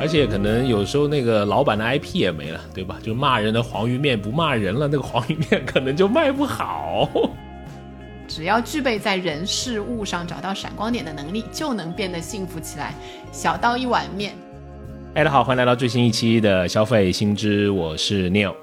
而且可能有时候那个老板的 IP 也没了，对吧？就骂人的黄鱼面不骂人了，那个黄鱼面可能就卖不好。只要具备在人事物上找到闪光点的能力，就能变得幸福起来。小到一碗面。哎，大家好，欢迎来到最新一期的消费新知，我是 Neil。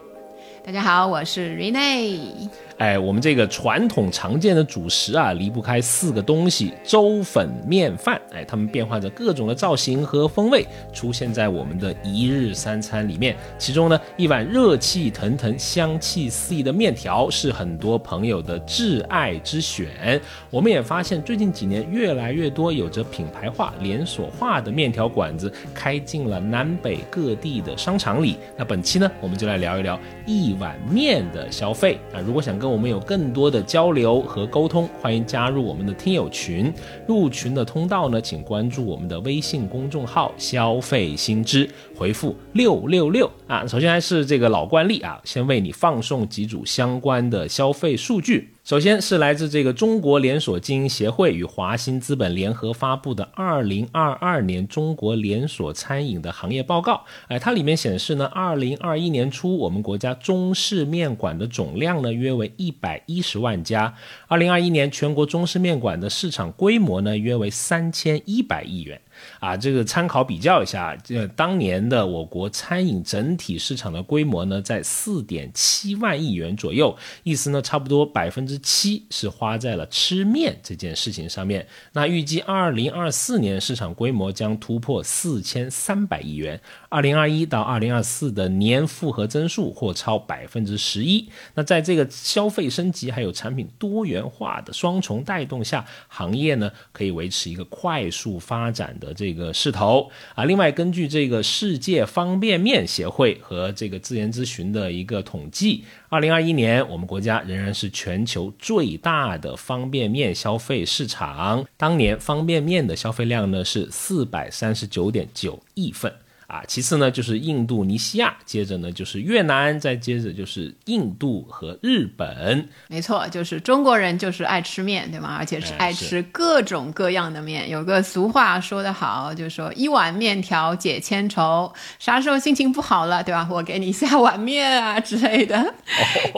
大家好，我是 Rene。哎，我们这个传统常见的主食啊，离不开四个东西：粥、粉、面、饭。哎，它们变换着各种的造型和风味，出现在我们的一日三餐里面。其中呢，一碗热气腾腾、香气四溢的面条是很多朋友的挚爱之选。我们也发现，最近几年越来越多有着品牌化、连锁化的面条馆子开进了南北各地的商场里。那本期呢，我们就来聊一聊一碗面的消费啊。如果想跟我们有更多的交流和沟通，欢迎加入我们的听友群。入群的通道呢，请关注我们的微信公众号“消费新知”，回复六六六啊。首先还是这个老惯例啊，先为你放送几组相关的消费数据。首先是来自这个中国连锁经营协会与华兴资本联合发布的二零二二年中国连锁餐饮的行业报告。哎，它里面显示呢，二零二一年初我们国家中式面馆的总量呢约为一百一十万家。二零二一年全国中式面馆的市场规模呢约为三千一百亿元。啊，这个参考比较一下，这当年的我国餐饮整体市场的规模呢，在四点七万亿元左右，意思呢，差不多百分之七是花在了吃面这件事情上面。那预计二零二四年市场规模将突破四千三百亿元，二零二一到二零二四的年复合增速或超百分之十一。那在这个消费升级还有产品多元化的双重带动下，行业呢可以维持一个快速发展的。这个势头啊，另外根据这个世界方便面协会和这个自研咨询的一个统计，二零二一年我们国家仍然是全球最大的方便面消费市场。当年方便面的消费量呢是四百三十九点九亿份。啊，其次呢就是印度尼西亚，接着呢就是越南，再接着就是印度和日本。没错，就是中国人就是爱吃面，对吗？而且是爱吃各种各样的面。有个俗话说得好，就是说一碗面条解千愁。啥时候心情不好了，对吧？我给你下碗面啊之类的。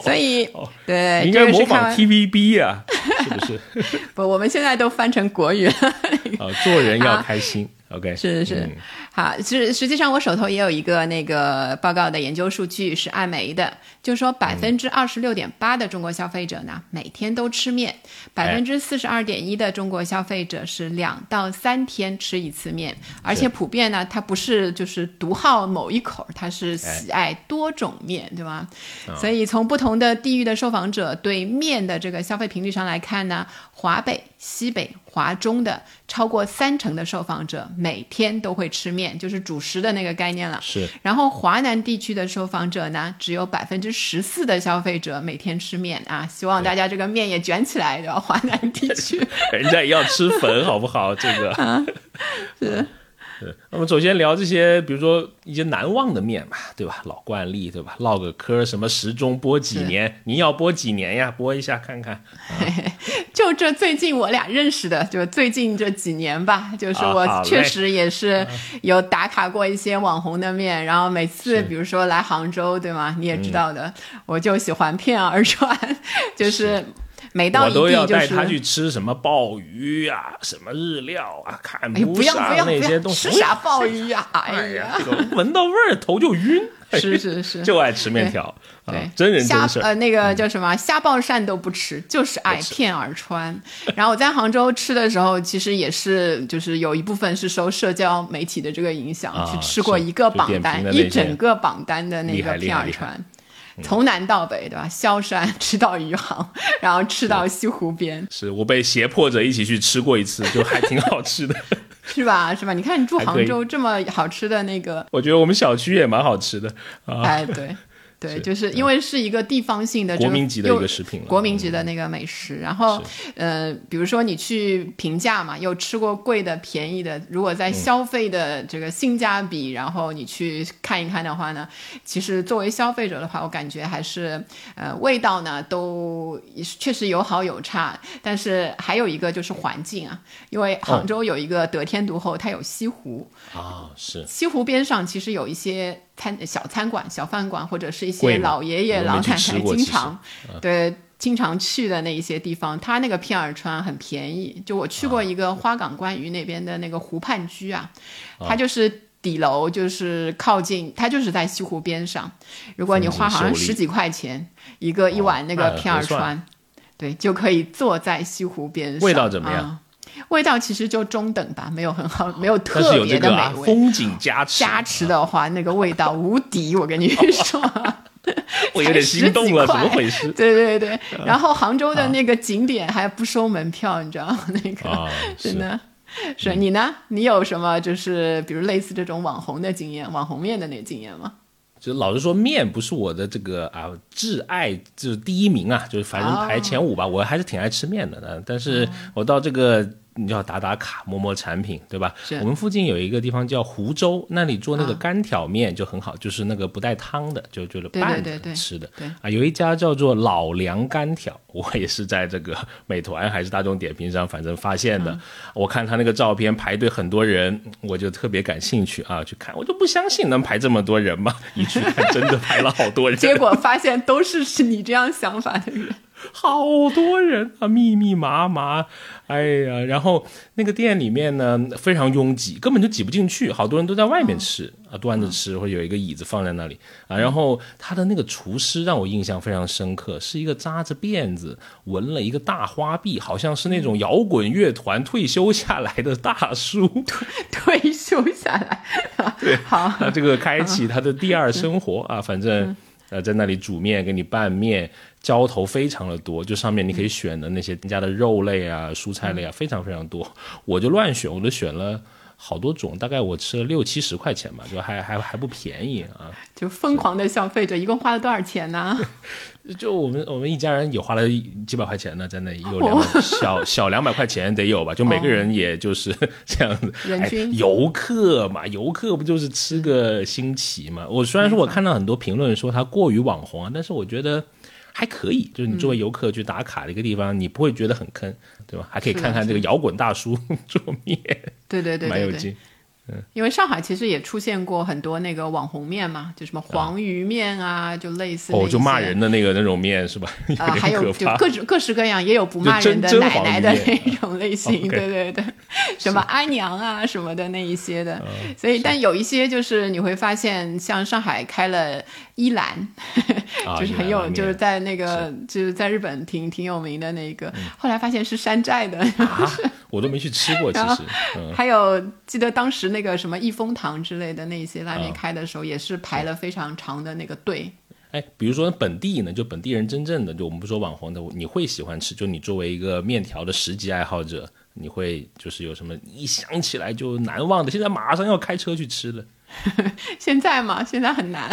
所以，对，应该模仿 TVB 啊，是不是？不，我们现在都翻成国语了。啊，做人要开心。OK，是是。是，好，实实际上我手头也有一个那个报告的研究数据是艾媒的，就说百分之二十六点八的中国消费者呢每天都吃面，百分之四十二点一的中国消费者是两到三天吃一次面，而且普遍呢它不是就是独好某一口，它是喜爱多种面，对吧？所以从不同的地域的受访者对面的这个消费频率上来看呢，华北、西北、华中的超过三成的受访者。每天都会吃面，就是主食的那个概念了。是。然后华南地区的受访者呢，只有百分之十四的消费者每天吃面啊。希望大家这个面也卷起来，对吧？华南地区，人家也要吃粉，好不好？这个是。那么首先聊这些，比如说一些难忘的面嘛，对吧？老惯例，对吧？唠个嗑，什么时钟播几年？您要播几年呀？播一下看看。就这最近我俩认识的，就最近这几年吧，就是我确实也是有打卡过一些网红的面，然后每次比如说来杭州，对吗？你也知道的，我就喜欢片儿川，就是。每到一地就是他去吃什么鲍鱼啊，什么日料啊，看不上那些东西。吃啥 鲍鱼呀？哎呀，闻到味儿头就晕。是是是，就爱吃面条。对，真人真事。呃，那个叫什么虾爆鳝都不吃，就是爱片儿川。然后我在杭州吃的时候，其实也是，就是有一部分是受社交媒体的这个影响，去吃过一个榜单，一整个榜单的那个片儿川。从南到北，对吧？萧山吃到余杭，然后吃到西湖边。是我被胁迫着一起去吃过一次，就 还挺好吃的，是吧？是吧？你看你住杭州这么好吃的那个，我觉得我们小区也蛮好吃的。哎，对，对，就是因为是一个地方性的这个国民级的一个食品了，国民级的那个美食，然后呃，比如说你去评价嘛，有吃过贵的、便宜的，如果在消费的这个性价比，然后你去看一看的话呢，其实作为消费者的话，我感觉还是呃味道呢都确实有好有差，但是还有一个就是环境啊，因为杭州有一个得天独厚，它有西湖，啊，是。西湖边上其实有一些餐小餐馆、小饭馆，或者是一些老爷爷、老太太经常对经常去的那一些地方，它那个片儿川很便宜。就我去过一个花港观鱼那边的那个湖畔居啊，它就是。底楼就是靠近，它就是在西湖边上。如果你花好像十几块钱一个一碗那个片儿川，对，就可以坐在西湖边上。味道怎么样啊味道其实就中等吧，没有很好，没有特别的美味。风景加持，加持的话，那个味道无敌，我跟你说。我有点心动了，怎么回事？对对对，然后杭州的那个景点还不收门票，你知道吗？那个、啊，是真的。是你呢？你有什么就是比如类似这种网红的经验，网红面的那个经验吗？就老实说，面不是我的这个啊挚爱，就是第一名啊，就是反正排前五吧。我还是挺爱吃面的呢，但是我到这个你就要打打卡，摸摸产品，对吧？我们附近有一个地方叫湖州，那里做那个啊干挑面就很好，就是那个不带汤的，就就是拌着吃的。对啊，有一家叫做老梁干挑，我也是在这个美团还是大众点评上，反正发现的。我看他那个照片排队很多人，我就特别感兴趣啊，去看，我就不相信能排这么多人嘛，一去看真的排了好多人，结果发现都是是你这样想法的人。好多人啊，密密麻麻，哎呀，然后那个店里面呢非常拥挤，根本就挤不进去，好多人都在外面吃、啊，端着吃，或者有一个椅子放在那里啊。然后他的那个厨师让我印象非常深刻，是一个扎着辫子、纹了一个大花臂，好像是那种摇滚乐团退休下来的大叔。退 退休下来，对，好，这个开启他的第二生活啊，反正呃在那里煮面，给你拌面，浇头非常的多，就上面你可以选的那些添加的肉类啊、蔬菜类啊，非常非常多。我就乱选，我都选了好多种，大概我吃了六七十块钱吧，就还还还不便宜啊。就疯狂的消费者，一共花了多少钱呢？就我们我们一家人也花了几百块钱呢，在那有两百小 小两百块钱得有吧，就每个人也就是 这样子。人均哎、游客嘛，游客不就是吃个新奇嘛？我虽然说我看到很多评论说它过于网红啊，但是我觉得还可以。就是你作为游客去打卡的一个地方，你不会觉得很坑，对吧？还可以看看这个摇滚大叔 做面，对对对对对。蛮有劲。因为上海其实也出现过很多那个网红面嘛，就什么黄鱼面啊，就类似哦，就骂人的那个那种面是吧？啊、有还。有就各种各式各样，也有不骂人的奶奶的那种类型，对对对，什么阿娘啊什么的那一些的，嗯所以但有一些就是你会发现，像上海开了伊兰，啊 就是很有就是在那个就是在日本挺挺有名的那个，后来发现是山寨的，啊，我都没去吃过，其实，嗯，还有记得当时那个什么益丰堂之类的那些拉面啊开的时候，也是排了非常长的那个队。哎，比如说本地呢，就本地人真正的，就我们不说网红的，你会喜欢吃？就你作为一个面条的十级爱好者，你会就是有什么一想起来就难忘的？现在马上要开车去吃了。现在嘛，现在很难，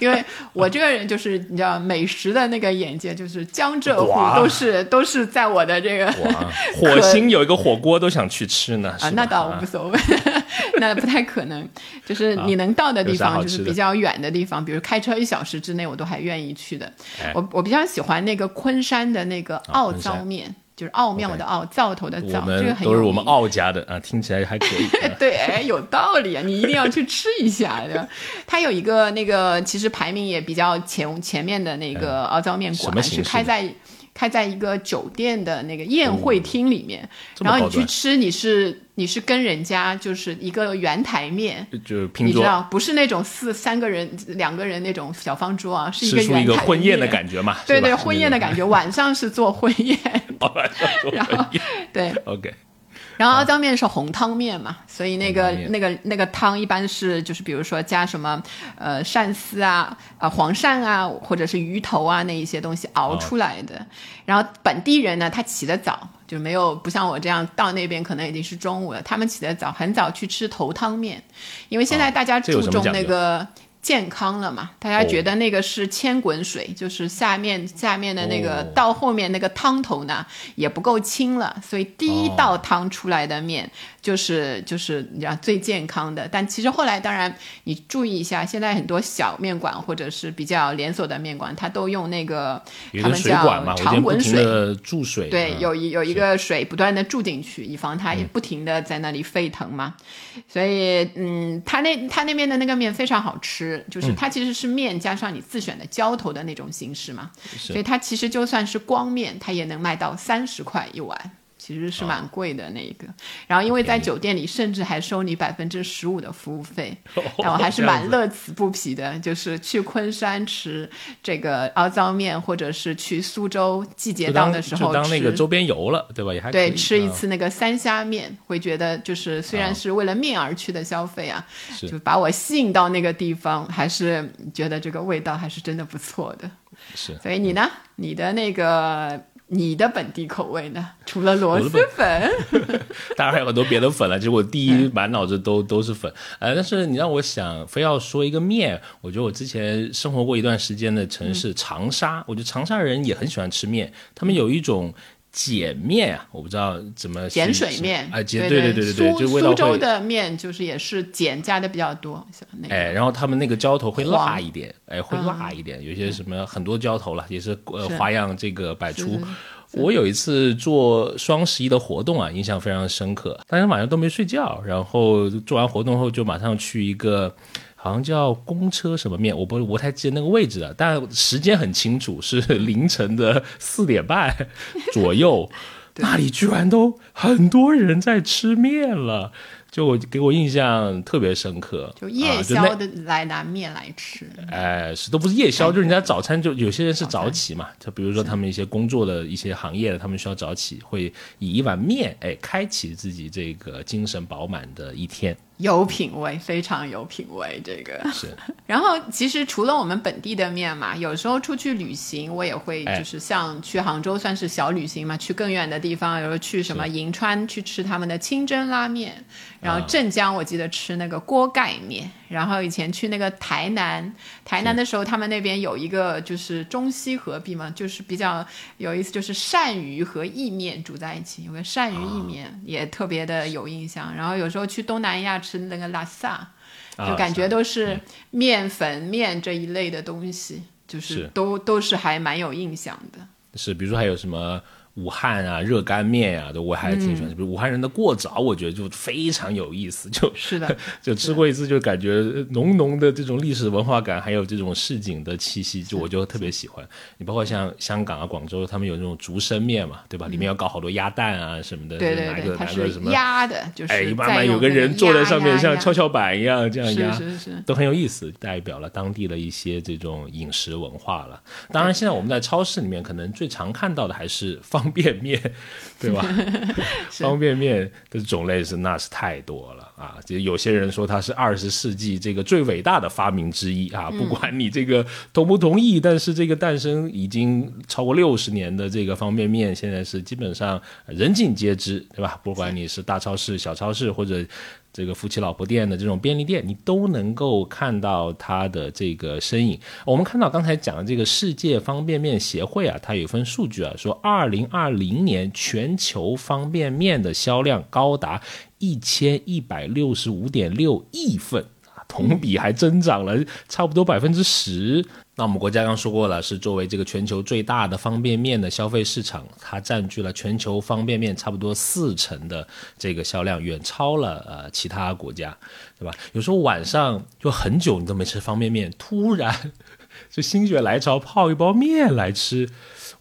因为我这个人就是你知道美食的那个眼界，就是江浙沪都是都是在我的这个哇，火星有一个火锅都想去吃呢。啊，那倒啊无所谓，那不太可能。就是你能到的地方，就是比较远的地方，比如开车一小时之内，我都还愿意去的。哎我我比较喜欢那个昆山的那个奥糟面，就是奥妙的奥，灶头的我灶，这个很有都是我们奥家的啊，听起来还可以。啊对，哎，有道理啊！你一定要去吃一下，对吧？它有一个那个，其实排名也比较前前面的那个奥糟面馆，是开在开在一个酒店的那个宴会厅里面，然后你去吃，你是你是跟人家就是一个圆台面。就是拼桌你知道，不是那种四三个人、两个人那种小方桌啊，是一个圆台一个婚宴的感觉嘛？对对，婚宴的感。觉，晚上是做婚宴，然后对，OK，然后奥糟面是红汤面嘛，所以那个那个那个汤一般是就是比如说加什么呃鳝丝啊啊、黄鳝啊或者是鱼头啊那一些东西熬出来的。然后本地人呢，他起得早，就没有不像我这样到那边可能已经是中午了，他们起得早，很早去吃头汤面，因为现在大家注重那个。健康了嘛，大家觉得那个是千滚水，就是下面下面的那个哦。到后面那个汤头呢也不够清了，所以第一道汤出来的面就是就是你知道最健康的。但其实后来当然你注意一下，现在很多小面馆或者是比较连锁的面馆，它都用那个他们叫常滚水。的注水，对，嗯有一有一个水不断的注进去，以防它不停的在那里沸腾嘛。所以，嗯，它那它那边的那个面非常好吃，就是嗯它其实是面加上你自选的浇头的那种形式嘛。是所以它其实就算是光面，它也能卖到三十块一碗。其实啊是蛮贵的那一个，然后因为在酒店里甚至还收你百分之十五的服务费，哦但我还是蛮乐此不疲的，就是去昆山吃这个凹糟面，或者是去苏州季节到就当的时候就当那个周边游了，对吧？也还可对，吃一嗯次那个三虾面，会觉得就是虽然是为了面而去的消费啊，是就把我吸引到那个地方，还是觉得这个味道还是真的不错的。是所以你呢？你的那个你的本地口味呢？除了螺蛳粉，当然还有很多别的粉了，其实我第一满脑子都都是粉，呃，但是你让我想非要说一个面，我觉得我之前生活过一段时间的城市长沙，我觉得长沙人也很喜欢吃面，他们有一种。碱面啊，我不知道怎么碱水面，啊，碱对对对对对，苏就味道苏州的面就是也是碱加的比较多，那个哎，然后他们那个浇头会辣一点，哎，会辣一点，有些什么很多浇头了，也是呃是花样这个百出。我有一次做双十一的活动啊，印象非常深刻。当天晚上都没睡觉，然后做完活动后就马上去一个好像叫公车什么面，我不我不太记得那个位置了，但时间很清楚，是凌晨的四点半 左右。那里居然都很多人在吃面了，就我给我印象特别深刻。就夜宵的来拿面来吃，哎，是都不是夜宵，就是人家早餐就有些人是早起嘛，就比如说他们一些工作的一些行业的，他们需要早起，会以一碗面，哎，开启自己这个精神饱满的一天。有品味，非常有品味。这个。是，然后其实除了我们本地的面嘛，有时候出去旅行，我也会哎。就是像去杭州算是小旅行嘛，去更远的地方，有时候去什么银川去吃他们的清真拉面，然后镇江我记得吃那个锅盖面，然后以前去那个台南，台南的时候他们那边有一个就是中西合璧嘛，就是比较有意思，就是鳝鱼和意面煮在一起，有个鳝鱼意面、也特别的有印象。然后有时候去东南亚吃那个拉萨。啊就感觉都是面粉、面这一类的东西，就是是都都是还蛮有印象的。是，比如说还有什么武汉啊热干面啊，都我还挺喜欢。比如武汉人的过早，我觉得就非常有意思，就是的，就吃过一次，就感觉浓浓的这种历史文化感，还有这种市井的气息，就我就特别喜欢。你包括像香港啊、广州，他们有那种竹升面嘛，对吧？里面要搞好多鸭蛋啊什么的，对对对，拿个它是拿个什么。压的，就是哎，慢再慢有个个人坐在上面，像跷跷板一样这样压，是是是，都很有意思，代表了当地的一些这种饮食文化了。当然，现在我们在超市里面可能最常看到的还是方便面，对吧？方便面的种类是那是太多了啊！就有些人说它是二十世纪这个最伟大的发明之一啊！不管你这个同不同意，但是这个诞生已经超过六十年的这个方便面，现在是基本上人尽皆知，对吧？不管你是大超市、小超市或者。这个夫妻老婆店的这种便利店，你都能够看到它的这个身影。我们看到刚才讲的这个世界方便面协会啊，它有一份数据啊，说二零二零年全球方便面的销量高达一千一百六十五点六亿份。同比还增长了差不多百分之十。那我们国家刚说过了，是作为这个全球最大的方便面的消费市场，它占据了全球方便面差不多四成的这个销量，远超了呃其他国家，对吧？有时候晚上就很久你都没吃方便面，突然就心血来潮泡一包面来吃，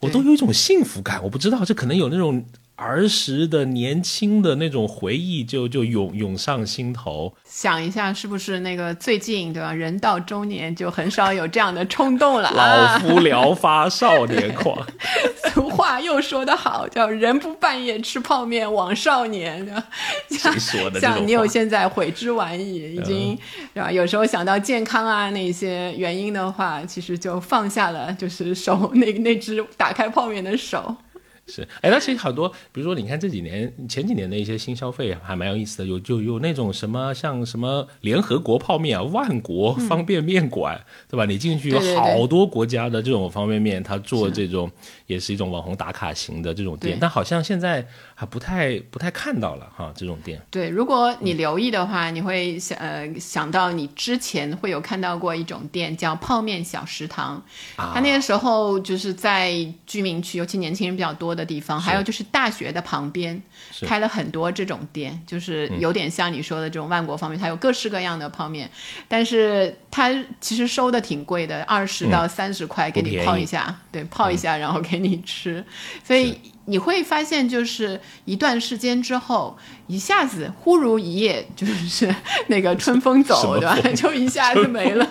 我都有一种幸福感。我不知道这可能有那种。儿时的年轻的那种回忆就就涌涌上心头，想一下是不是那个最近对吧？人到中年就很少有这样的冲动了老 啊。夫聊发少年狂，俗话又说得好，叫“人不半夜吃泡面枉少年”。谁说的这种话？像你有现在悔之晚矣，已经对吧？有时候想到健康啊那些原因的话，其实就放下了，就是手那那只打开泡面的手。是，哎，那其实好多，比如说，你看这几年、前几年的一些新消费还蛮有意思的，有就有那种什么像什么联合国泡面啊、万国方便面馆，对吧？你进去有好多国家的这种方便面，它做这种也是一种网红打卡型的这种店，但好像现在还不太不太看到了哈，这种店。对，如果你留意的话，你会想呃想到你之前会有看到过一种店叫泡面小食堂，啊。它那个时候就是在居民区，尤其年轻人比较多的地方，还有就是大学的旁边开了很多这种店，就是有点像你说的这种万国方面，它有各式各样的泡面，但是它其实收的挺贵的，二十到三十块给你泡一下，对，泡一下然后给你吃，所以你会发现，就是一段时间之后，一下子忽如一夜，就是那个春风走，对吧？就一下子没了，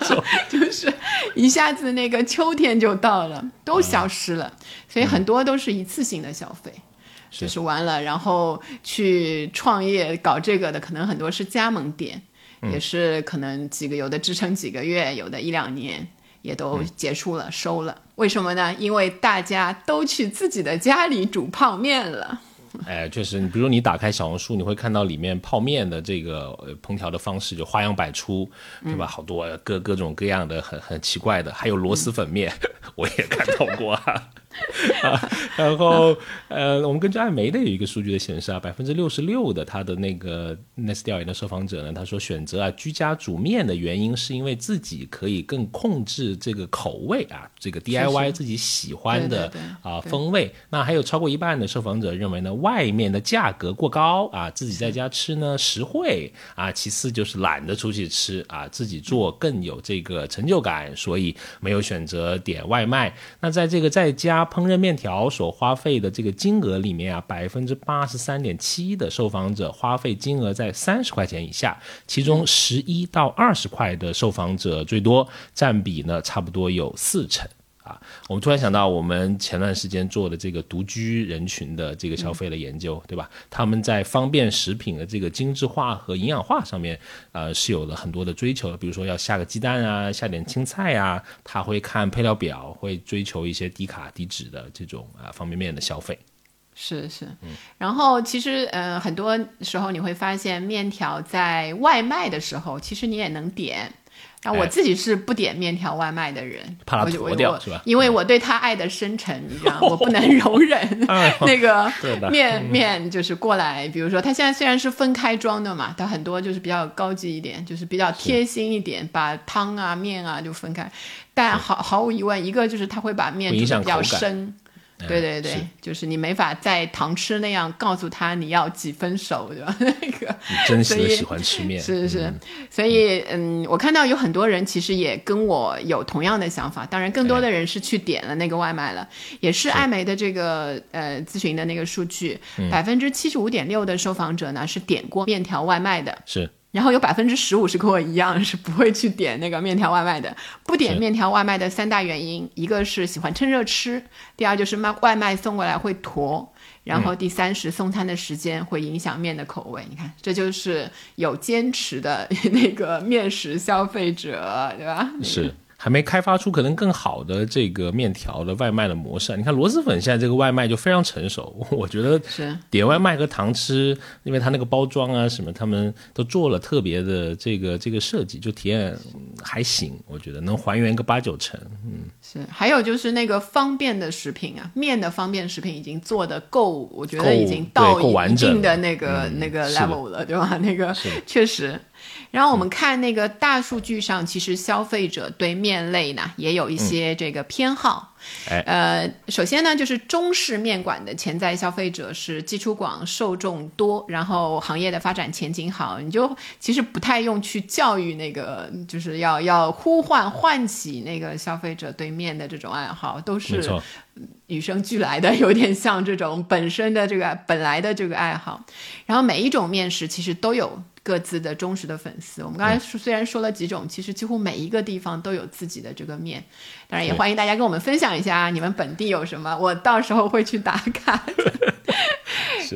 就是一下子那个秋天就到了，都消失了。所以很多都是一次性的消费。是就是完了，然后去创业搞这个的，可能很多是加盟店，也是可能几个有的支撑几个月，有的一两年也都结束了、收了。为什么呢？因为大家都去自己的家里煮泡面了。哎，确实，你比如你打开小红书，你会看到里面泡面的这个呃烹调的方式就花样百出，对吧？好多各各种各样的很很奇怪的，还有螺蛳粉面，我也看到过啊。啊，然后呃，我们根据艾媒的有一个数据的显示啊，百分之六十六的他的那个那次调研的受访者呢，他说选择啊居家煮面的原因是因为自己可以更控制这个口味啊，这个 DIY 自己喜欢的啊对风味。那还有超过一半的受访者认为呢，外面的价格过高啊，自己在家吃呢实惠啊，其次就是懒得出去吃啊，自己做更有这个成就感，所以没有选择点外卖。那在这个在家烹饪面条所花费的这个金额里面啊，百分之八十三点七的受访者花费金额在三十块钱以下，其中十一到二十块的受访者最多，占比呢差不多有四成。啊，我们突然想到，我们前段时间做的这个独居人群的这个消费的研究，对吧？他们在方便食品的这个精致化和营养化上面，呃，是有了很多的追求的。比如说要下个鸡蛋啊，下点青菜啊，他会看配料表，会追求一些低卡低脂的这种啊方便面的消费。是是，然后其实呃，很多时候你会发现，面条在外卖的时候，其实你也能点。然后我哎。自己是不点面条外卖的人，怕就掉是吧？因为我对他爱的深沉，你知道，我不能容忍。那个面面就是过来，比如说它现在虽然是分开装的嘛，它很多就是比较高级一点，就是比较贴心一点，把汤啊面啊就分开。但毫毫无疑问，一个就是它会把面煮的比较响口感。深。对对对，是就是你没法在糖吃那样告诉他你要几分熟，对吧？那个你真实所以的喜欢吃面，是是，所以嗯，我看到有很多人其实也跟我有同样的想法，当然更多的人是去点了那个外卖了，也是艾媒的这个呃咨询的那个数据，百分之七十五点六的受访者呢是点过面条外卖的，是然后有百分之十五是跟我一样 是不会去点那个面条外卖的。不点面条外卖的三大原因，一个是喜欢趁热吃，第二就是卖外卖送过来会坨，然后第三是送餐的时间会影响面的口味。你看，这就是有坚持的 那个面食消费者，对吧？是。还没开发出可能更好的这个面条的外卖的模式啊。你看螺蛳粉现在这个外卖就非常成熟，我觉得是点外卖和糖吃，因为它那个包装啊什么，他们都做了特别的这个这个设计，就体验嗯还行，我觉得能还原个八九成。嗯是，还有就是那个方便的食品啊，面的方便食品已经做的够，我觉得已经到一定的那个、那个 level 了，对吧？那个确实。然后我们看那个大数据上，其实消费者对面类呢也有一些这个偏好。哎。呃，首先呢，就是中式面馆的潜在消费者是基础广、受众多，然后行业的发展前景好，你就其实不太用去教育那个，就是要要呼唤唤起那个消费者对面的这种爱好，都是错，与生俱来的，有点像这种本身的这个本来的这个爱好。然后每一种面食其实都有各自的忠实的粉丝。我们刚才说虽然说了几种，其实几乎每一个地方都有自己的这个面。当然也欢迎大家跟我们分享一下你们本地有什么，我到时候会去打卡。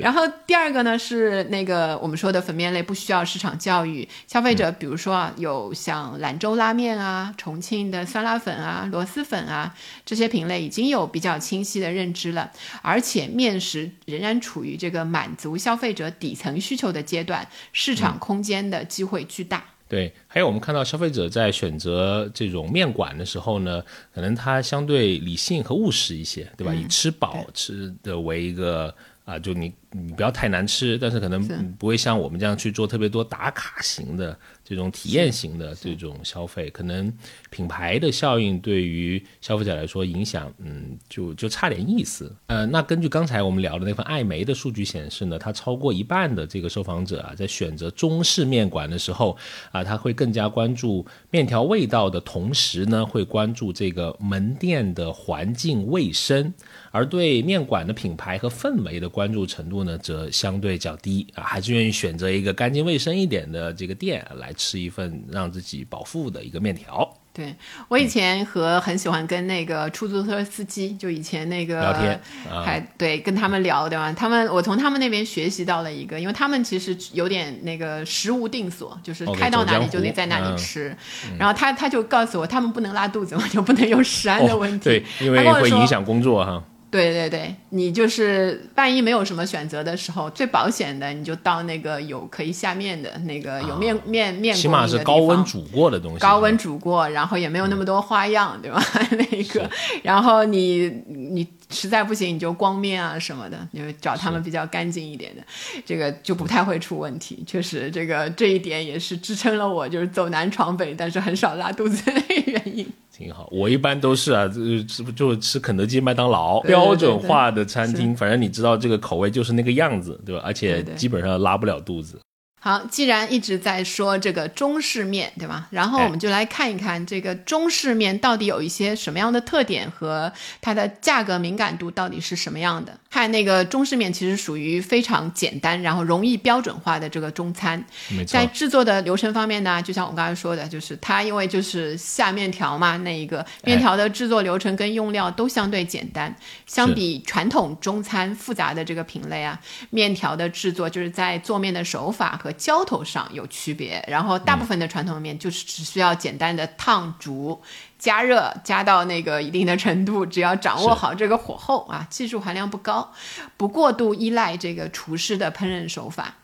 然后第二个呢是那个我们说的粉面类不需要市场教育，消费者比如说啊有像兰州拉面啊、重庆的酸辣粉啊、螺蛳粉啊这些品类已经有比较清晰的认知了，而且面食仍然处于这个满足消费者底层需求的阶段，市场空间的机会巨大。对，还有我们看到消费者在选择这种面馆的时候呢，可能他相对理性和务实一些，对吧？以吃饱吃的为一个啊，就你你不要太难吃，但是可能不会像我们这样去做特别多打卡型的。这种体验型的这种消费，可能品牌的效应对于消费者来说影响，嗯，就就差点意思。呃，那根据刚才我们聊的那份艾媒的数据显示呢，它超过一半的这个受访者啊，在选择中式面馆的时候啊，他会更加关注面条味道的同时呢，会关注这个门店的环境卫生，而对面馆的品牌和氛围的关注程度呢，则相对较低啊，还是愿意选择一个干净卫生一点的这个店来。吃一份让自己饱腹的一个面条。对我以前和很喜欢跟那个出租车司机，就以前那个聊天，还对跟他们聊对吧？他们我从他们那边学习到了一个，因为他们其实有点那个食无定所，就是开到哪里就得在哪里吃。然后他他就告诉我，他们不能拉肚子我，就不能有食安的问题，对，因为会影响工作哈。对对对，你就是万一没有什么选择的时候，最保险的你就到那个有可以下面的那个有面面面，起码是高温煮过的东西，高温煮过，然后也没有那么多花样，对吧？那个，然后你你实在不行你就光面啊什么的，你就找他们比较干净一点的，这个就不太会出问题。确实，这个这一点也是支撑了我就是走南闯北，但是很少拉肚子的原因。挺好，我一般都是啊，这不就吃肯德基、麦当劳标准化的餐厅，反正你知道这个口味就是那个样子，对吧？而且基本上拉不了肚子。好，既然一直在说这个中式面，对吧？然后我们就来看一看这个中式面到底有一些什么样的特点和它的价格敏感度到底是什么样的。看那个中式面其实属于非常简单，然后容易标准化的这个中餐。在制作的流程方面呢，就像我刚才说的，就是它因为就是下面条嘛，那一个面条的制作流程跟用料都相对简单，相比传统中餐复杂的这个品类啊，面条的制作就是在做面的手法和浇头上有区别，然后大部分的传统面就是只需要简单的烫煮、加热，加到那个一定的程度，只要掌握好这个火候啊，技术含量不高，不过度依赖这个厨师的烹饪手法。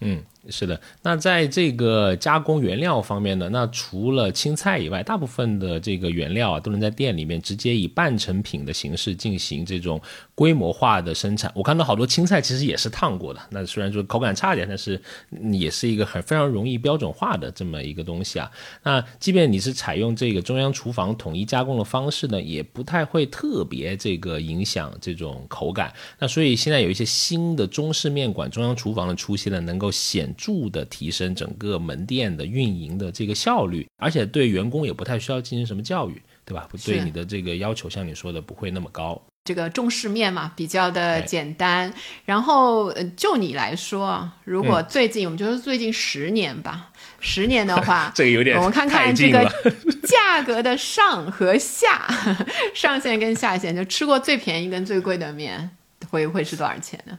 嗯。是的，那在这个加工原料方面呢，那除了青菜以外，大部分的这个原料啊，都能在店里面直接以半成品的形式进行这种规模化的生产。我看到好多青菜其实也是烫过的，那虽然说口感差一点，但是也是一个很非常容易标准化的这么一个东西啊。那即便你是采用这个中央厨房统一加工的方式呢，也不太会特别这个影响这种口感。那所以现在有一些新的中式面馆中央厨房的出现呢，能够显著的提升整个门店的运营的这个效率，而且对员工也不太需要进行什么教育，对吧？对你的这个要求，像你说的不会那么高。这个中式面嘛，比较的简单。然后就你来说，如果最近我们就是最近十年吧，十年的话，这个有点我们看看这个价格的上和下，上限跟下限，就吃过最便宜跟最贵的面，会会是多少钱呢？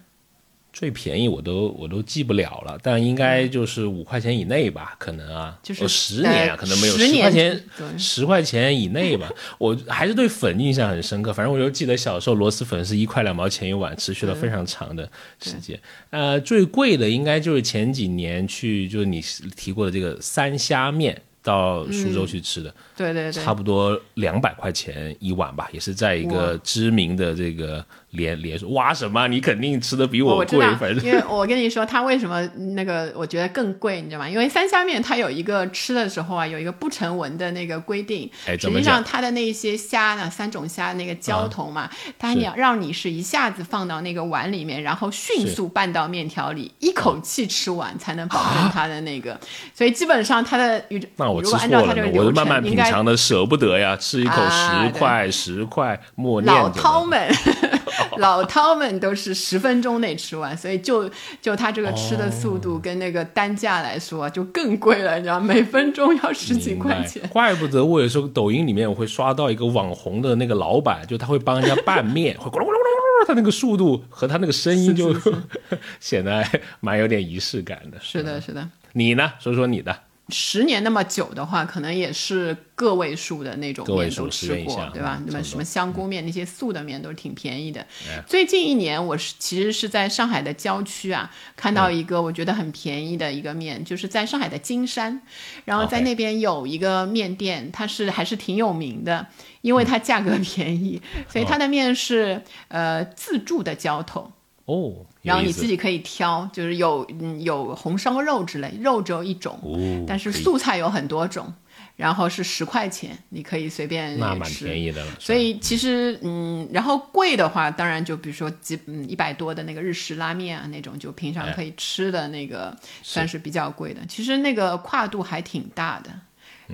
最便宜我都我都记不了了，但应该就是五块钱以内吧，可能啊，就是十年啊，可能没有十块钱，十块钱以内吧。我还是对粉印象很深刻，反正我就记得小时候螺蛳粉是一块两毛钱一碗，持续了非常长的时间。呃，最贵的应该就是前几年去就是你提过的这个三虾面。到苏州去吃的，对对对，差不多两百块钱一碗吧，也是在一个知名的这个连连说。哇，什么？你肯定吃的比我贵，反正因为我跟你说，它为什么那个我觉得更贵，你知道吗？因为三虾面它有一个吃的时候啊，有一个不成文的那个规定。哎，实际上它的那些虾呢，三种虾那个浇头嘛，它要让你是一下子放到那个碗里面，然后迅速拌到面条里，一口气吃完才能保证它的那个。所以基本上它的那我吃错了，我慢慢品尝的舍不得呀，吃一口十块十块，默念老饕们，老饕们都是十分钟内吃完，所以就就他这个吃的速度跟那个单价来说就更贵了，你知道，每分钟要十几块钱。怪不得我有时候抖音里面我会刷到一个网红的那个老板，就他会帮人家拌面，会咕噜咕噜咕噜。他那个速度和他那个声音就 显得还蛮有点仪式感的。是的，是的。你呢？说说你的。十年那么久的话，可能也是个位数的那种面都吃过，对吧？那么什么香菇面那些素的面都是挺便宜的。最近一年，我是其实是在上海的郊区啊，看到一个我觉得很便宜的一个面，就是在上海的金山，然后在那边有一个面店，它是还是挺有名的，因为它价格便宜，所以它的面是呃自助的浇头。哦，然后你自己可以挑，就是有嗯有红烧肉之类，肉只有一种，但是素菜有很多种，然后是十块钱，你可以随便那蛮便宜的了。所以其实嗯，然后贵的话，当然就比如说几嗯一百多的那个日式拉面啊那种，就平常可以吃的那个，算是比较贵的。其实那个跨度还挺大的，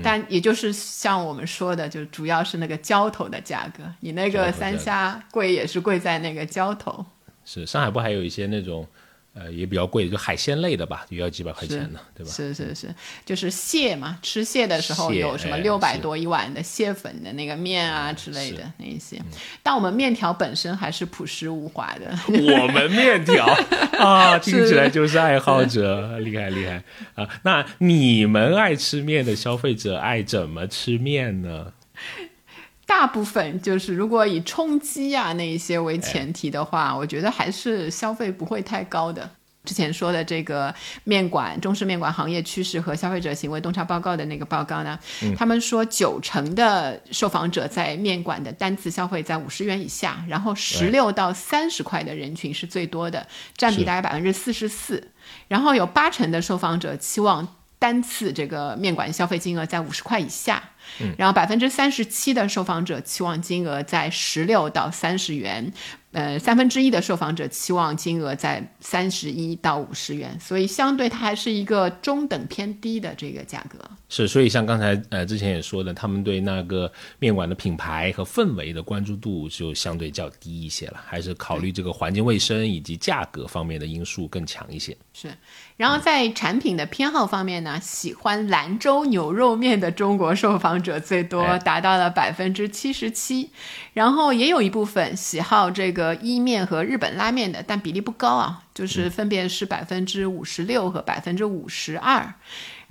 但也就是像我们说的，就主要是那个浇头的价格，你那个三虾贵也是贵在那个浇头。是上海不还有一些那种，呃，也比较贵，就海鲜类的吧，也要几百块钱呢，对吧？是是是，就是蟹嘛，吃蟹的时候有什么六百多一碗的蟹粉的那个面啊之类的那一些。但我们面条本身还是朴实无华的。我们面条啊，听起来就是爱好者，厉害厉害啊！那你们爱吃面的消费者爱怎么吃面呢？大部分就是，如果以冲击啊那一些为前提的话，我觉得还是消费不会太高的。之前说的这个面馆中式面馆行业趋势和消费者行为洞察报告的那个报告呢，他们说九成的受访者在面馆的单次消费在五十元以下，然后十六到三十块的人群是最多的，占比大概百分之四十四，然后有八成的受访者期望单次这个面馆消费金额在五十块以下。然后百分之三十七的受访者期望金额在十六到三十元。呃，三分之一的受访者期望金额在三十一到五十元，所以相对它还是一个中等偏低的这个价格。是，所以像刚才呃之前也说的，他们对那个面馆的品牌和氛围的关注度就相对较低一些了，还是考虑这个环境卫生以及价格方面的因素更强一些。是，然后在产品的偏好方面呢，喜欢兰州牛肉面的中国受访者最多，达到了百分之七十七，然后也有一部分喜好这个。个伊面和日本拉面的，但比例不高啊，就是分别是百分之五十六和百分之五十二。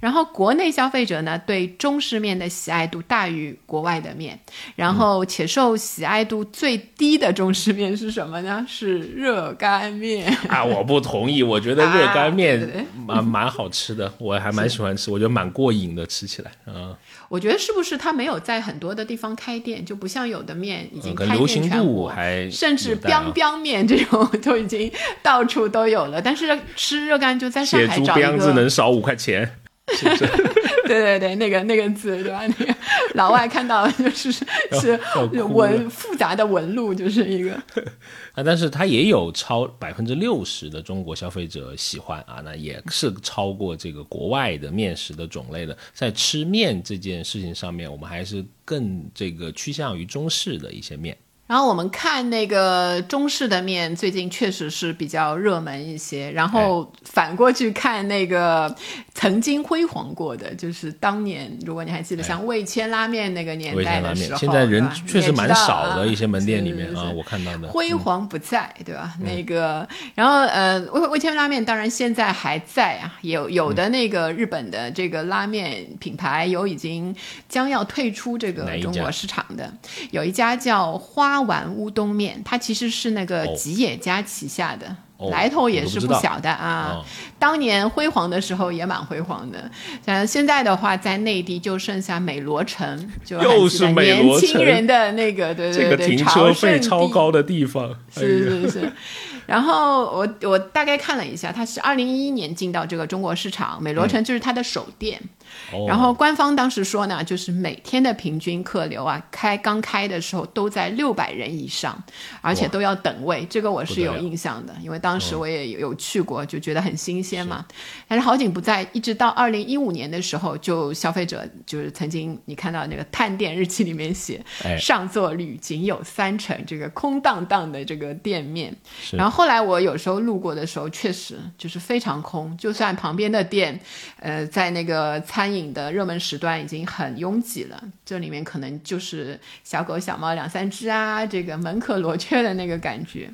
然后国内消费者呢，对中式面的喜爱度大于国外的面。然后且受喜爱度最低的中式面是什么呢？是热干面啊！我不同意，我觉得热干面蛮蛮好吃的，我还蛮喜欢吃，我觉得蛮过瘾的，吃起来啊。我觉得是不是它没有在很多的地方开店，就不像有的面已经开店全国，甚至 biang biang 面这种都已经到处都有了。但是吃热干就在上海找一个，字能少五块钱。对对对，那个那个字对吧？那个老外看到就是是纹复杂的纹路，就是一个 啊。但是它也有超百分之六十的中国消费者喜欢啊，那也是超过这个国外的面食的种类的。在吃面这件事情上面，我们还是更这个趋向于中式的一些面。然后我们看那个中式的面，最近确实是比较热门一些。然后反过去看那个曾经辉煌过的，就是当年，如果你还记得，像味千拉面那个年代的时候，现在人确实蛮少的一些门店里面啊，我看到的辉煌不在，对吧？那个，然后呃，味味千拉面当然现在还在啊，有有的那个日本的这个拉面品牌有已经将要退出这个中国市场的，有一家叫花。丸乌冬面，它其实是那个吉野家旗下的，来头也是不小的啊。当年辉煌的时候也蛮辉煌的，像现在的话，在内地就剩下美罗城，就又是美罗城，年轻人的那个对对对，停车费超高的地方，是是是。然后我我大概看了一下，它是二零一一年进到这个中国市场，美罗城就是它的首店。然后官方当时说呢，就是每天的平均客流啊，开刚开的时候都在六百人以上，而且都要等位。这个我是有印象的，因为当时我也有去过，就觉得很新鲜嘛。但是好景不在，一直到二零一五年的时候，就消费者就是曾经你看到那个探店日记里面写，上座率仅有三成，这个空荡荡的这个店面。然后后来我有时候路过的时候，确实就是非常空，就算旁边的店，呃，在那个餐。餐饮的热门时段已经很拥挤了，这里面可能就是小狗小猫两三只啊，这个门可罗雀的那个感觉。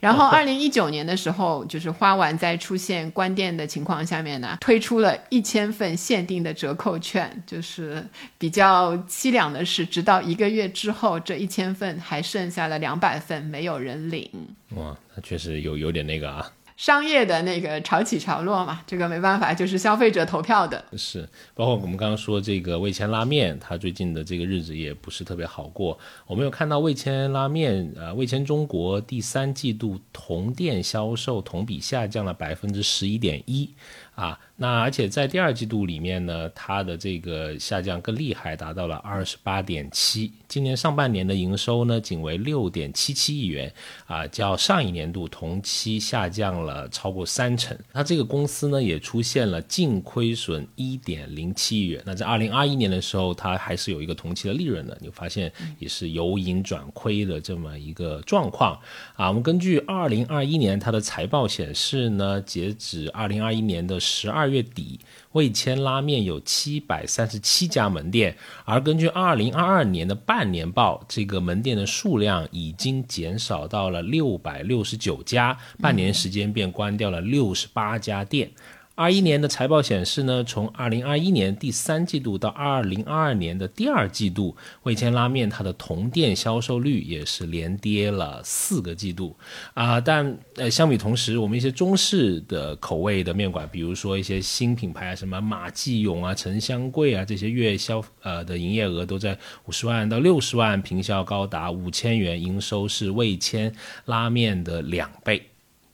然后，二零一九年的时候，就是花完在出现关店的情况下面呢，推出了一千份限定的折扣券。就是比较凄凉的是，直到一个月之后，这一千份还剩下了两百份没有人领。哇，那确实有有点那个啊。商业的那个潮起潮落嘛，这个没办法，就是消费者投票的。是，包括我们刚刚说这个味千拉面，它最近的这个日子也不是特别好过。我们有看到味千拉面，呃，味千中国第三季度同店销售同比下降了百分之十一点一。啊，那而且在第二季度里面呢，它的这个下降更厉害，达到了二十八点七。今年上半年的营收呢，仅为六点七七亿元，啊，较上一年度同期下降了超过三成。它这个公司呢，也出现了净亏损一点零七亿元。那在二零二一年的时候，它还是有一个同期的利润的，你发现也是由盈转亏的这么一个状况。啊，我们根据二零二一年它的财报显示呢，截止二零二一年的。十二月底，味千拉面有七百三十七家门店，而根据二零二二年的半年报，这个门店的数量已经减少到了六百六十九家，半年时间便关掉了六十八家店。二一年的财报显示呢，从二零二一年第三季度到二零二二年的第二季度，味千拉面它的同店销售率也是连跌了四个季度啊。但呃，相比同时，我们一些中式的口味的面馆，比如说一些新品牌啊，什么马记勇啊、陈香贵啊，这些月销呃的营业额都在五十万到六十万，平效高达五千元，营收是味千拉面的两倍。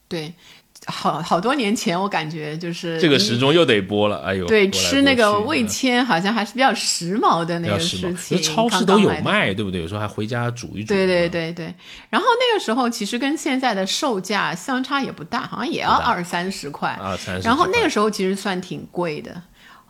对。好好多年前，我感觉就是这个时钟又得播了，哎呦，对，吃那个味千好像还是比较时髦的那个事情，超市都有卖，对不对？有时候还回家煮一煮。对对对对。然后那个时候其实跟现在的售价相差也不大，好像也要二三十块。二三十。然后那个时候其实算挺贵的。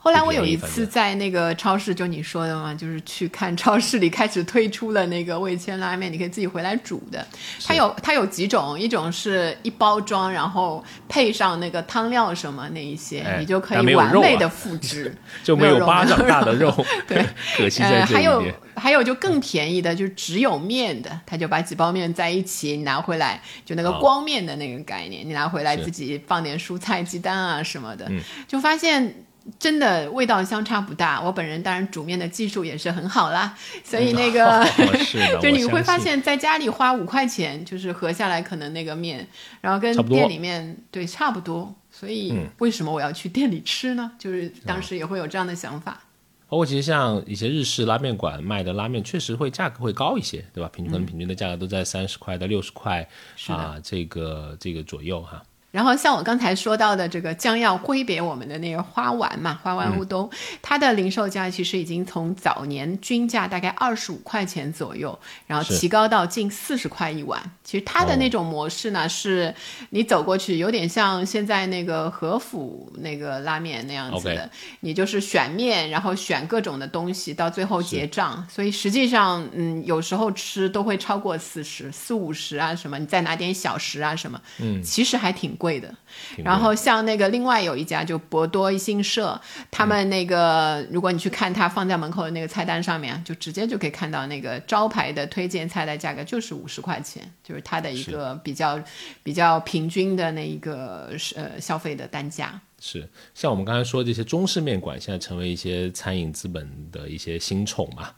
后来我有一次在那个超市，就你说的嘛，就是去看超市里开始推出了那个味千拉面，你可以自己回来煮的。它有它有几种，一种是一包装，然后配上那个汤料什么那一些，你就可以完美的复制，就没有巴掌大的肉。对，可惜在这还有还有就更便宜的，就是只有面的，他就把几包面在一起你拿回来，就那个光面的那个概念，你拿回来自己放点蔬菜、鸡蛋啊什么的，就发现。真的味道相差不大，我本人当然煮面的技术也是很好啦，所以那个 就你会发现在家里花五块钱，就是合下来可能那个面，然后跟店里面对差不多，所以为什么我要去店里吃呢？就是当时也会有这样的想法。包括其实像一些日式拉面馆卖的拉面，确实会价格会高一些，对吧？平均可能平均的价格都在三十块到六十块啊，这个这个左右哈。然后像我刚才说到的这个将要挥别我们的那个花丸嘛，花丸乌冬，它的零售价其实已经从早年均价大概二十五块钱左右，然后提高到近四十块一碗。其实它的那种模式呢，是你走过去，有点像现在那个和府那个拉面那样子的，你就是选面，然后选各种的东西，到最后结账。所以实际上，嗯，有时候吃都会超过四十四五十啊什么，你再拿点小食啊什么，嗯，其实还挺。贵的，然后像那个另外有一家就博多一信社，他们那个如果你去看他放在门口的那个菜单上面，就直接就可以看到那个招牌的推荐菜单价格就是五十块钱，就是它的一个比较比较平均的那一个呃消费的单价。是，像我们刚才说这些中式面馆，现在成为一些餐饮资本的一些新宠嘛，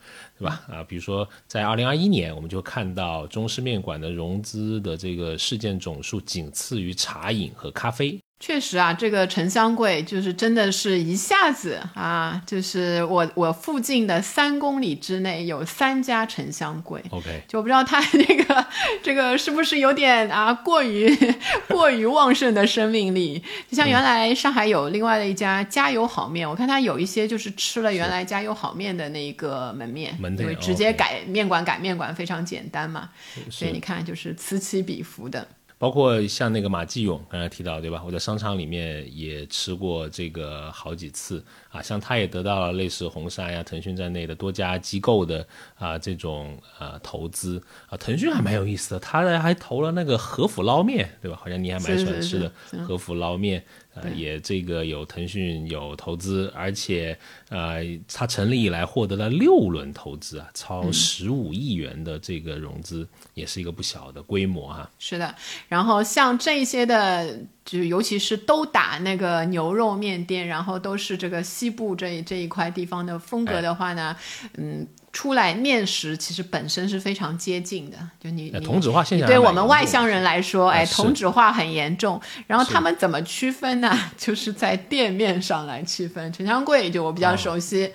对吧？啊，比如说在二零二一年，我们就看到中式面馆的融资的这个事件总数仅次于茶饮和咖啡。确实啊，这个沉香柜就是真的是一下子啊，就是我我附近的三公里之内有三家沉香柜。OK，就不知道它那个 这个是不是有点啊过于 过于旺盛的生命力？就像原来上海有另外的一家加油好面，我看它有一些就是吃了原来加油好面的那个门面，因为直接改面馆改面馆非常简单嘛，所以你看就是此起彼伏的。包括像那个马继勇刚才提到对吧？我在商场里面也吃过这个好几次啊，像他也得到了类似红杉呀、腾讯在内的多家机构的啊这种啊投资啊。腾讯还蛮有意思的，它还投了那个和府捞面，对吧？好像你还蛮喜欢吃的和府捞面。呃，也这个有腾讯有投资，而且呃，它成立以来获得了六轮投资啊，超十五亿元的这个融资，也是一个不小的规模哈。是的，然后像这些的，就尤其是都打那个牛肉面店，然后都是这个西部这这一块地方的风格的话呢，嗯。出来面食其实本身是非常接近的，就你同质化现象，对我们外乡人来说，哎，同质化很严重。然后他们怎么区分呢？就是在店面上来区分。陈香贵就我比较熟悉。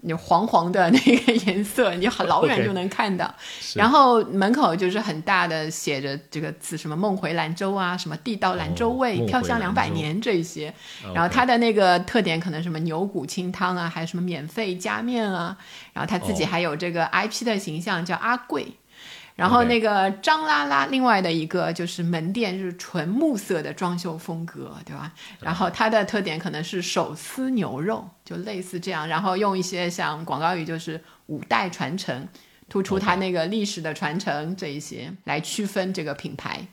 你黄黄的那个 颜色，你很老远就能看到。然后门口就是很大的写着这个字，什么“梦回兰州”啊，什么“地道兰州味”、“飘香两百年”这一些。然后它的那个特点可能什么牛骨清汤啊，还有什么免费加面啊。然后他自己还有这个 IP 的形象叫阿贵。然后那个张拉拉，另外的一个就是门店是纯木色的装修风格，对吧？然后它的特点可能是手撕牛肉，就类似这样。然后用一些像广告语，就是五代传承，突出它那个历史的传承这一些来区分这个品牌。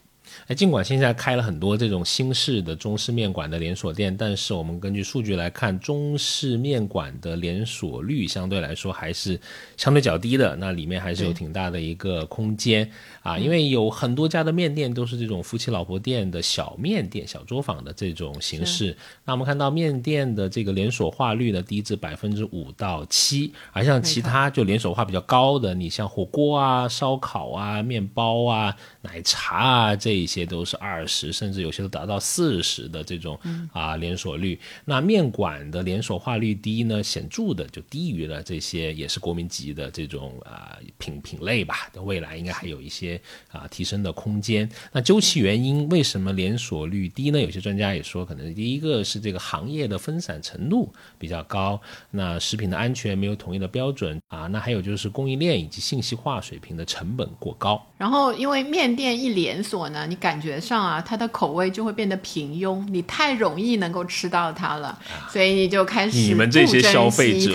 哎，尽管现在开了很多这种新式的中式面馆的连锁店，但是我们根据数据来看，中式面馆的连锁率相对来说还是相对较低的。那里面还是有挺大的一个空间啊，因为有很多家的面店都是这种夫妻老婆店的小面店、小作坊的这种形式。那我们看到面店的这个连锁化率呢，低至百分之五到七，而像其他就连锁化比较高的，你像火锅啊、烧烤啊、面包啊、奶茶啊这。一些都是二十，甚至有些都达到四十的这种啊连锁率。那面馆的连锁化率低呢，显著的就低于了这些也是国民级的这种啊品品类吧。未来应该还有一些啊提升的空间。那究其原因，为什么连锁率低呢？有些专家也说，可能第一个是这个行业的分散程度比较高，那食品的安全没有统一的标准啊。那还有就是供应链以及信息化水平的成本过高。然后因为面店一连锁呢。你感觉上啊，它的口味就会变得平庸，你太容易能够吃到它了，所以你就开始你们这些消费者，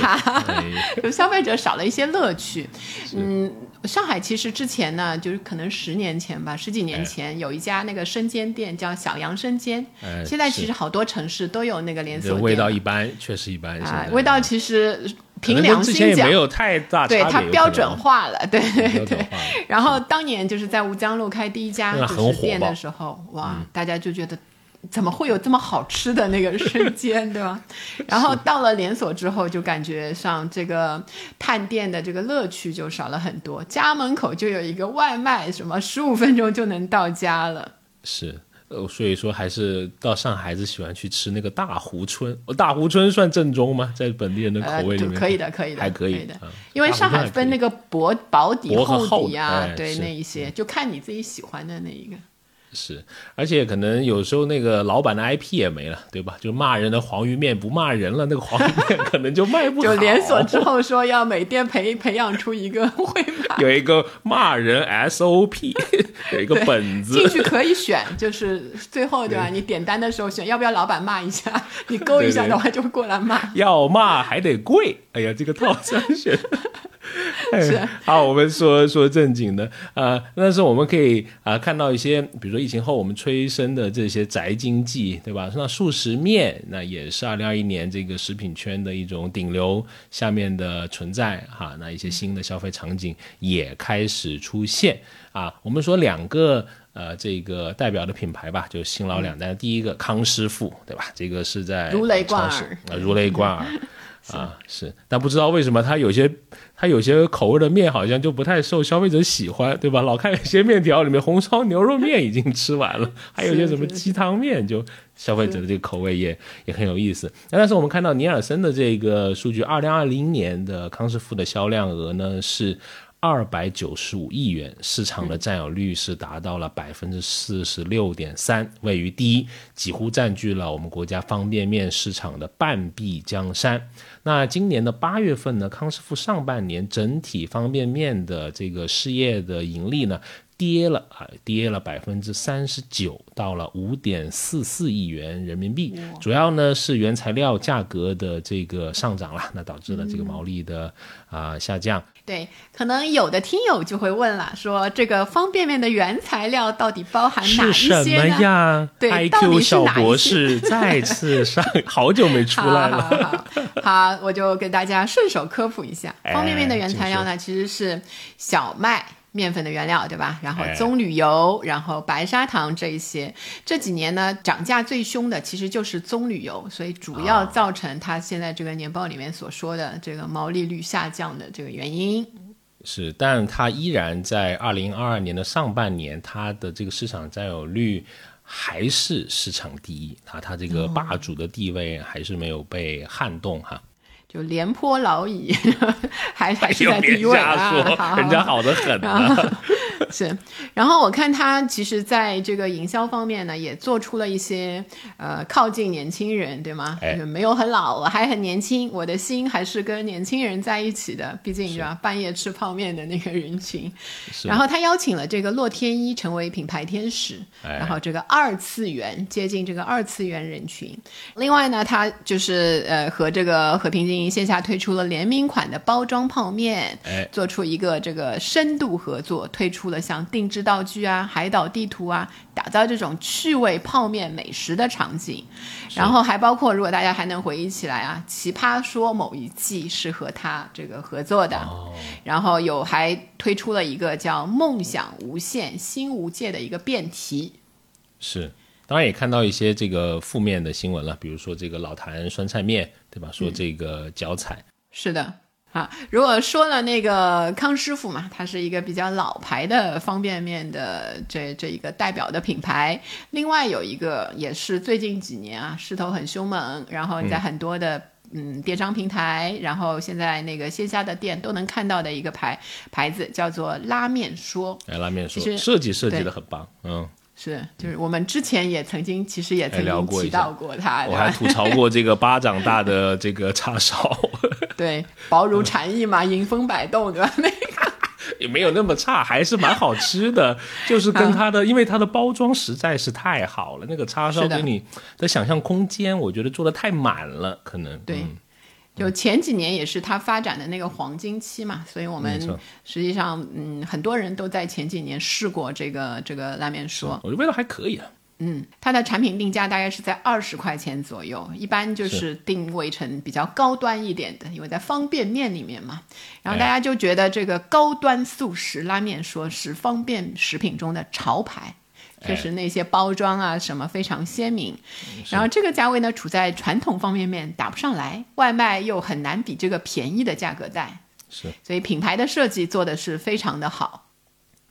就 消费者少了一些乐趣。嗯，上海其实之前呢，就是可能十年前吧，十几年前有一家那个生煎店叫小杨生煎，现在其实好多城市都有那个连锁店，味道一般，确实一般啊，味道其实。凭良心讲，没有太大对它标准化了，对对对。然后当年就是在吴江路开第一家就是店的时候，哇，大家就觉得怎么会有这么好吃的那个瞬间，对吧？然后到了连锁之后，就感觉上这个探店的这个乐趣就少了很多。家门口就有一个外卖，什么十五分钟就能到家了。是。呃，所以说还是到上海，还是喜欢去吃那个大湖春。大湖春算正宗吗？在本地人的口味里面，可以的，可以的，还可以的。因为上海分那个薄薄底、厚底啊，对那一些，就看你自己喜欢的那一个。是，而且可能有时候那个老板的 IP 也没了，对吧？就骂人的黄鱼面不骂人了，那个黄鱼面可能就卖不好。就连锁之后说要每店培培养出一个会骂，有一个骂人 SOP，有一个本子进去可以选，就是最后对吧？你点单的时候选要不要老板骂一下，你 勾一下的话就会过来骂。要骂还得贵，哎呀，这个套餐选。是好，我们说说正经的啊，但是我们可以啊看到一些，比如说疫情后我们催生的这些宅经济，对吧？那速食面，那也是二零二一年这个食品圈的一种顶流下面的存在哈。那一些新的消费场景也开始出现啊。我们说两个呃这个代表的品牌吧，就新老两代。第一个康师傅，对吧？这个是在如雷贯耳，如雷贯耳。啊，是，但不知道为什么它有些它有些口味的面好像就不太受消费者喜欢，对吧？老看有些面条里面红烧牛肉面已经吃完了，还有些什么鸡汤面，就消费者的这个口味也也很有意思。那但是我们看到尼尔森的这个数据，二零二零年的康师傅的销量额呢是。二百九十五亿元，市场的占有率是达到了百分之四十六点三，位于第一，几乎占据了我们国家方便面市场的半壁江山。那今年的八月份呢，康师傅上半年整体方便面的这个事业的盈利呢？跌了啊，跌了百分之三十九，到了五点四四亿元人民币。主要呢是原材料价格的这个上涨了，那导致了这个毛利的啊下降。对，可能有的听友就会问了，说这个方便面的原材料到底包含哪一些呢？是什么呀？对，到底小博士再次上，好久没出来了。好，好，我就给大家顺手科普一下，方便面的原材料呢，其实是小麦。面粉的原料对吧？然后棕榈油，然后白砂糖这一些，这几年呢涨价最凶的其实就是棕榈油，所以主要造成它现在这个年报里面所说的这个毛利率下降的这个原因。是，但它依然在二零二二年的上半年，它的这个市场占有率还是市场第一它，它这个霸主的地位还是没有被撼动哈。就廉颇老矣，还还是在第一位啊！人家好的很呢。是，然后我看他其实在这个营销方面呢，也做出了一些呃靠近年轻人，对吗？没有很老，我还很年轻，我的心还是跟年轻人在一起的。毕竟是吧，半夜吃泡面的那个人群。然后他邀请了这个洛天依成为品牌天使，然后这个二次元接近这个二次元人群。另外呢，他就是呃和这个和平精英线下推出了联名款的包装泡面，做出一个这个深度合作，推出了。像定制道具啊、海岛地图啊，打造这种趣味泡面美食的场景，然后还包括，如果大家还能回忆起来啊，《奇葩说》某一季是和他这个合作的，然后有还推出了一个叫“梦想无限新无界”的一个辩题。是，当然也看到一些这个负面的新闻了，比如说这个老坛酸菜面，对吧？说这个脚踩。是的。啊，如果说了那个康师傅嘛，它是一个比较老牌的方便面的这这一个代表的品牌。另外有一个也是最近几年啊势头很凶猛，然后在很多的嗯电商平台，然后现在那个线下的店都能看到的一个牌牌子叫做拉面说。哎，拉面说，设计设计的很棒，嗯。是，就是我们之前也曾经，其实也曾经提到过它，我还吐槽过这个巴掌大的这个叉烧，对，薄如蝉翼嘛，迎风摆动，对吧？那个也没有那么差，还是蛮好吃的，就是跟它的，因为它的包装实在是太好了，那个叉烧给你的想象空间，我觉得做的太满了，可能对。就前几年也是它发展的那个黄金期嘛，所以我们实际上嗯很多人都在前几年试过这个这个拉面说，我觉得味道还可以啊。嗯，它的产品定价大概是在二十块钱左右，一般就是。定位成比较高端一点的，因为在方便面里面嘛。然后大家就觉得这个高端速食拉面说是方便食品中的潮牌。就是那些包装啊什么非常鲜明，然后这个价位呢处在传统方便面打不上来，外卖又很难比这个便宜的价格带，是，所以品牌的设计做的是非常的好。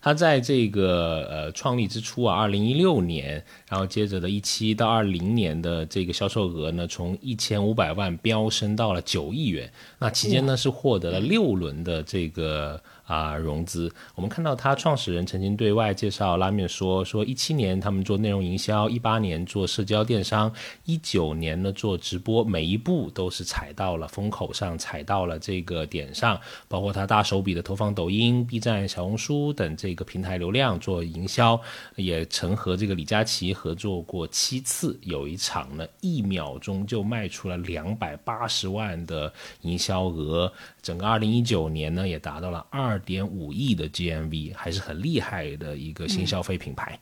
他在这个呃创立之初啊，二零一六年，然后接着的一七到二零年的这个销售额呢，从一千五百万飙升到了九亿元，那期间呢是获得了六轮的这个。啊，融资。我们看到他创始人曾经对外介绍拉面说，说一七年他们做内容营销，一八年做社交电商，一九年呢做直播，每一步都是踩到了风口上，踩到了这个点上。包括他大手笔的投放抖音、B 站、小红书等这个平台流量做营销，也曾和这个李佳琦合作过七次，有一场呢一秒钟就卖出了两百八十万的营销额。整个二零一九年呢，也达到了二点五亿的 GMV，还是很厉害的一个新消费品牌。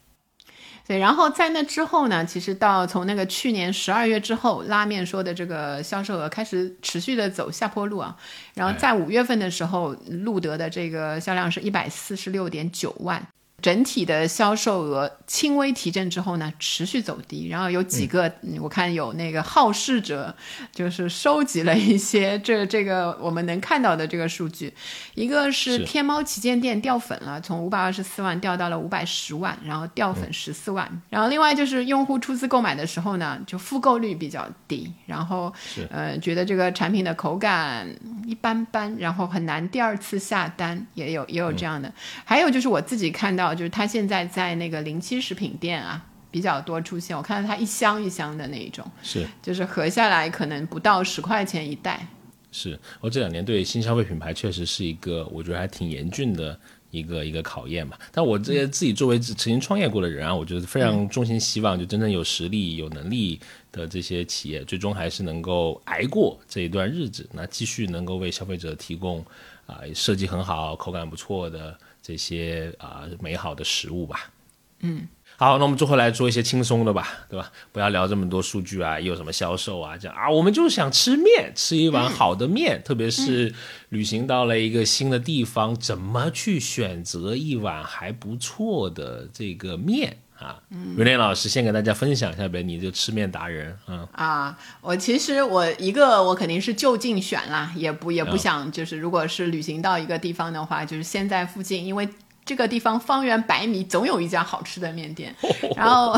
对，然后在那之后呢，其实到从那个去年十二月之后，拉面说的这个销售额开始持续的走下坡路啊。然后在五月份的时候，路德的这个销量是一百四十六点九万。整体的销售额轻微提振之后呢，持续走低。然后有几个，我看有那个好事者，就是收集了一些这这个我们能看到的这个数据。一个是天猫旗舰店掉粉了，从五百二十四万掉到了五百十万，然后掉粉十四万。然后另外就是用户初次购买的时候呢，就复购率比较低，然后呃觉得这个产品的口感一般般，然后很难第二次下单，也有也有这样的。还有就是我自己看到。就是他现在在那个零七食品店啊比较多出现，我看到他一箱一箱的那一种，是，就是合下来可能不到十块钱一袋。是我这两年对新消费品牌确实是一个我觉得还挺严峻的一个一个考验嘛。但我这些自己作为曾经创业过的人啊，我觉得非常衷心希望，就真正有实力、有能力的这些企业，最终还是能够挨过这一段日子，那继续能够为消费者提供啊、设计很好、口感不错的这些啊、美好的食物吧。嗯好，那我们最后来做一些轻松的吧，对吧？不要聊这么多数据啊，有什么销售啊，这样啊，我们就是想吃面，吃一碗好的面，特别是旅行到了一个新的地方，怎么去选择一碗还不错的这个面啊？袁林老师先给大家分享一下呗，你就吃面达人啊，啊，我其实我一个我肯定是就近选啦，也不也不想就是如果是旅行到一个地方的话，就是先在附近，因为。这个地方方圆百米总有一家好吃的面店，然后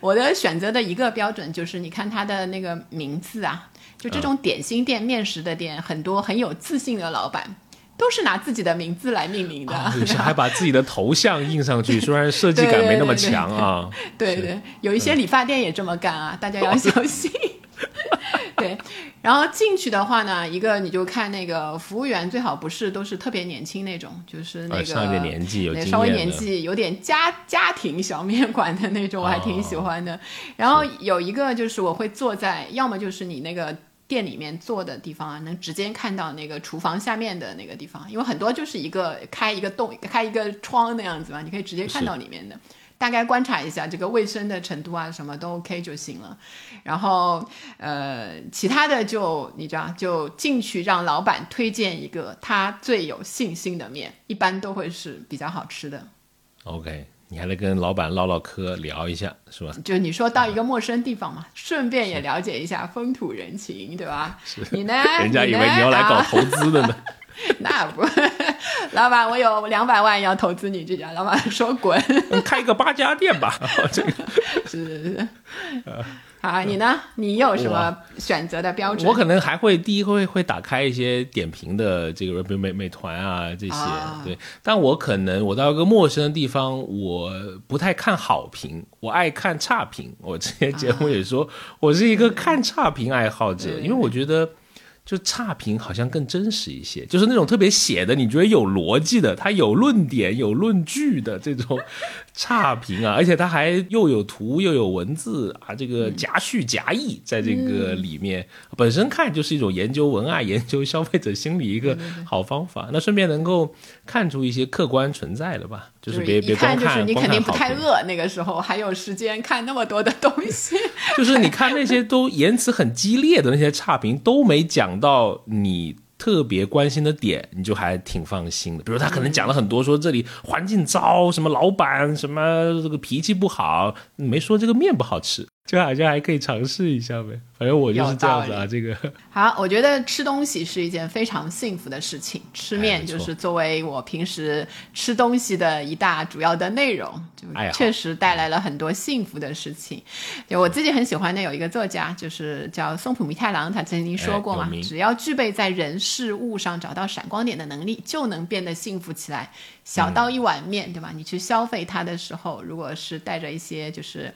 我的选择的一个标准就是，你看它的那个名字啊，就这种点心店、面食的店，很多很有自信的老板都是拿自己的名字来命名的，啊有些还把自己的头像印上去，虽然设计感没那么强啊，对对，有一些理发店也这么干啊，大家要小心。对，然后进去的话呢，一个你就看那个服务员，最好不是都是特别年轻那种，就是那个、呃上一点年纪有对稍微年纪有点家家庭小面馆的那种，我还挺喜欢的。然后有一个就是我会坐在，要么就是你那个。店里面坐的地方啊，能直接看到那个厨房下面的那个地方，因为很多就是一个开一个洞、开一个窗那样子嘛，你可以直接看到里面的。大概观察一下这个卫生的程度啊，什么都 OK 就行了。然后呃，其他的就你知道，就进去让老板推荐一个他最有信心的面，一般都会是比较好吃的。OK，你还得跟老板唠唠嗑，聊一下是吧？就你说到一个陌生地方嘛，顺便也了解一下风土人情，对吧？你呢？人家以为你要来搞啊投资的呢。那不，老板，我有两百万要投资你这家。老板说滚，嗯开个八家店吧，这个是是是。好，你呢？你有什么选择的标准？我可能还会第一会会打开一些点评的这个，比如美美团啊这些，啊对。但我可能我到一个陌生的地方，我不太看好评，我爱看差评。我之前节目也说，我是一个看差评爱好者，因为我觉得。就差评好像更真实一些，就是那种特别写的，你觉得有逻辑的，它有论点、有论据的这种差评啊，而且它还又有图又有文字啊，这个夹叙夹议在这个里面，本身看就是一种研究文案、研究消费者心理一个好方法。那顺便能够看出一些客观存在的吧，就就是别别光看，就是你肯定不太饿，那个时候还有时间看那么多的东西。就是你看那些都言辞很激烈的那些差评，都没讲到你特别关心的点，你就还挺放心的。比如他可能讲了很多，说这里环境糟，什么老板什么这个脾气不好，没说这个面不好吃，就好像还可以尝试一下呗。反正我就是这样子啊，这个好，我觉得吃东西是一件非常幸福的事情，吃哎面就是作为我平时吃东西的一大主要的内容，就确实带来了很多幸福的事情。就我自己很喜欢的有一个作家，就是叫松浦弥太郎，他曾经说过嘛只要具备在人事物上找到闪光点的能力，就能变得幸福起来。小到一碗面，对吧？你去消费它的时候，如果是带着一些就是。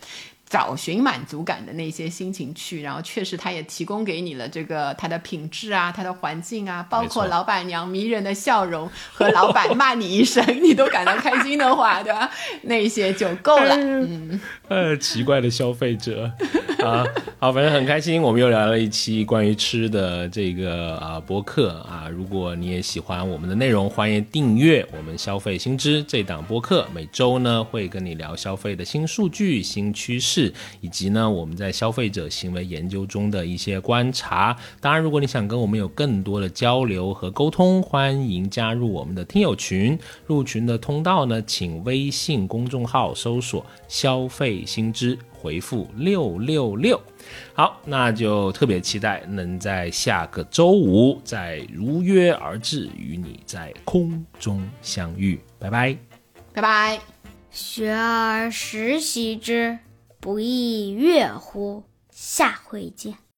找寻满足感的那些心情去，然后确实他也提供给你了这个他的品质啊，他的环境啊，包括老板娘迷人的笑容和老板骂你一声，你都感到开心的话，对吧？那些就够了。嗯呃，奇怪的消费者 啊，好，反正很开心，我们又聊了一期关于吃的这个啊播客啊。如果你也喜欢我们的内容，欢迎订阅我们消费新知这档播客。每周呢会跟你聊消费的新数据、新趋势，以及呢我们在消费者行为研究中的一些观察。当然，如果你想跟我们有更多的交流和沟通，欢迎加入我们的听友群。入群的通道呢，请微信公众号搜索“消费新知”，回复六六六。好，那就特别期待能在下个周五再如约而至，与你在空中相遇。拜拜。拜拜。学而时习之，不亦乐乎？下回见。